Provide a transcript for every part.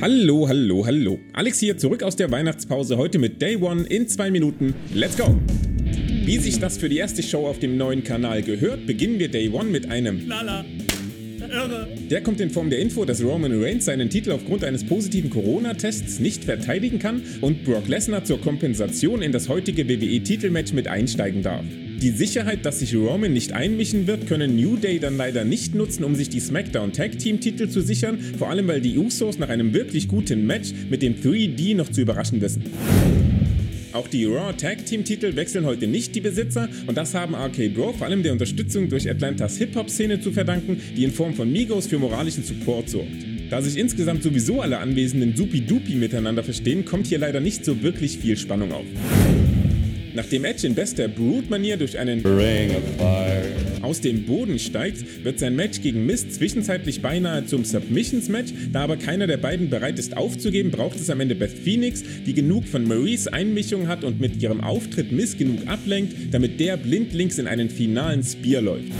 Hallo, hallo, hallo. Alex hier zurück aus der Weihnachtspause, heute mit Day One in zwei Minuten. Let's go! Wie sich das für die erste Show auf dem neuen Kanal gehört, beginnen wir Day One mit einem Lala. Irre. Der kommt in Form der Info, dass Roman Reigns seinen Titel aufgrund eines positiven Corona-Tests nicht verteidigen kann und Brock Lesnar zur Kompensation in das heutige WWE-Titelmatch mit einsteigen darf. Die Sicherheit, dass sich Roman nicht einmischen wird, können New Day dann leider nicht nutzen, um sich die SmackDown Tag Team Titel zu sichern, vor allem weil die Usos nach einem wirklich guten Match mit dem 3D noch zu überraschen wissen. Auch die Raw Tag Team Titel wechseln heute nicht die Besitzer und das haben RK Bro vor allem der Unterstützung durch Atlantas Hip-Hop-Szene zu verdanken, die in Form von Migos für moralischen Support sorgt. Da sich insgesamt sowieso alle Anwesenden supi-dupi miteinander verstehen, kommt hier leider nicht so wirklich viel Spannung auf. Nachdem Edge in bester Brood-Manier durch einen Ring of Fire. aus dem Boden steigt, wird sein Match gegen Mist zwischenzeitlich beinahe zum Submissions-Match. Da aber keiner der beiden bereit ist aufzugeben, braucht es am Ende Beth Phoenix, die genug von Maries Einmischung hat und mit ihrem Auftritt Mist genug ablenkt, damit der blindlings in einen finalen Spear läuft.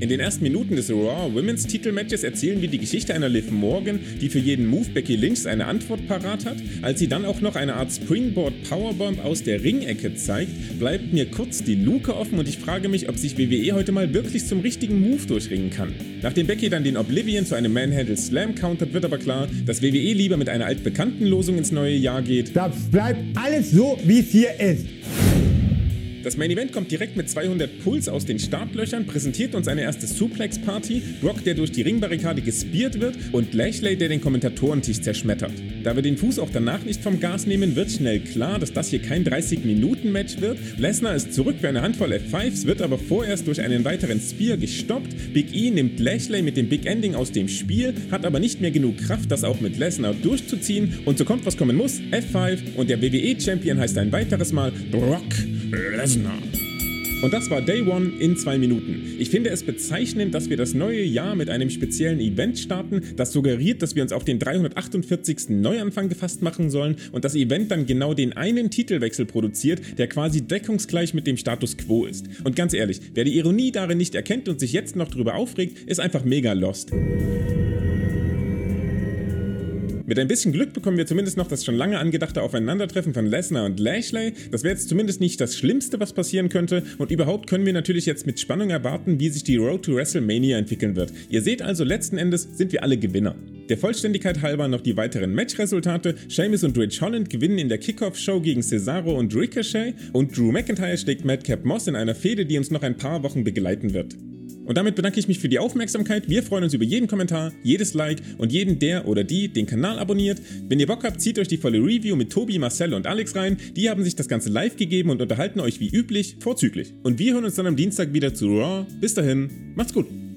In den ersten Minuten des Raw Women's Titelmatches erzählen wir die Geschichte einer Liv Morgan, die für jeden Move Becky Lynch eine Antwort parat hat. Als sie dann auch noch eine Art Springboard Powerbomb aus der Ringecke zeigt, bleibt mir kurz die Luke offen und ich frage mich, ob sich WWE heute mal wirklich zum richtigen Move durchringen kann. Nachdem Becky dann den Oblivion zu einem Manhandle Slam countert, wird aber klar, dass WWE lieber mit einer altbekannten Losung ins neue Jahr geht. Das bleibt alles so, wie es hier ist. Das Main Event kommt direkt mit 200 Puls aus den Startlöchern, präsentiert uns eine erste Suplex-Party, Brock, der durch die Ringbarrikade gespiert wird und Lashley, der den Kommentatorentisch zerschmettert. Da wir den Fuß auch danach nicht vom Gas nehmen, wird schnell klar, dass das hier kein 30-Minuten-Match wird. Lesnar ist zurück für eine Handvoll F5s, wird aber vorerst durch einen weiteren Spear gestoppt. Big E nimmt Lashley mit dem Big Ending aus dem Spiel, hat aber nicht mehr genug Kraft, das auch mit Lesnar durchzuziehen und so kommt was kommen muss, F5 und der WWE-Champion heißt ein weiteres Mal Brock Lesnar. Und das war Day One in zwei Minuten. Ich finde es bezeichnend, dass wir das neue Jahr mit einem speziellen Event starten, das suggeriert, dass wir uns auf den 348. Neuanfang gefasst machen sollen und das Event dann genau den einen Titelwechsel produziert, der quasi deckungsgleich mit dem Status quo ist. Und ganz ehrlich, wer die Ironie darin nicht erkennt und sich jetzt noch drüber aufregt, ist einfach mega lost. Mit ein bisschen Glück bekommen wir zumindest noch das schon lange angedachte Aufeinandertreffen von Lesnar und Lashley. Das wäre jetzt zumindest nicht das Schlimmste, was passieren könnte. Und überhaupt können wir natürlich jetzt mit Spannung erwarten, wie sich die Road to WrestleMania entwickeln wird. Ihr seht also, letzten Endes sind wir alle Gewinner. Der Vollständigkeit halber noch die weiteren Matchresultate. Sheamus und Rich Holland gewinnen in der Kickoff-Show gegen Cesaro und Ricochet und Drew McIntyre schlägt Madcap Moss in einer Fehde, die uns noch ein paar Wochen begleiten wird. Und damit bedanke ich mich für die Aufmerksamkeit. Wir freuen uns über jeden Kommentar, jedes Like und jeden, der oder die den Kanal abonniert. Wenn ihr Bock habt, zieht euch die volle Review mit Tobi, Marcel und Alex rein. Die haben sich das Ganze live gegeben und unterhalten euch wie üblich vorzüglich. Und wir hören uns dann am Dienstag wieder zu Raw. Bis dahin, macht's gut.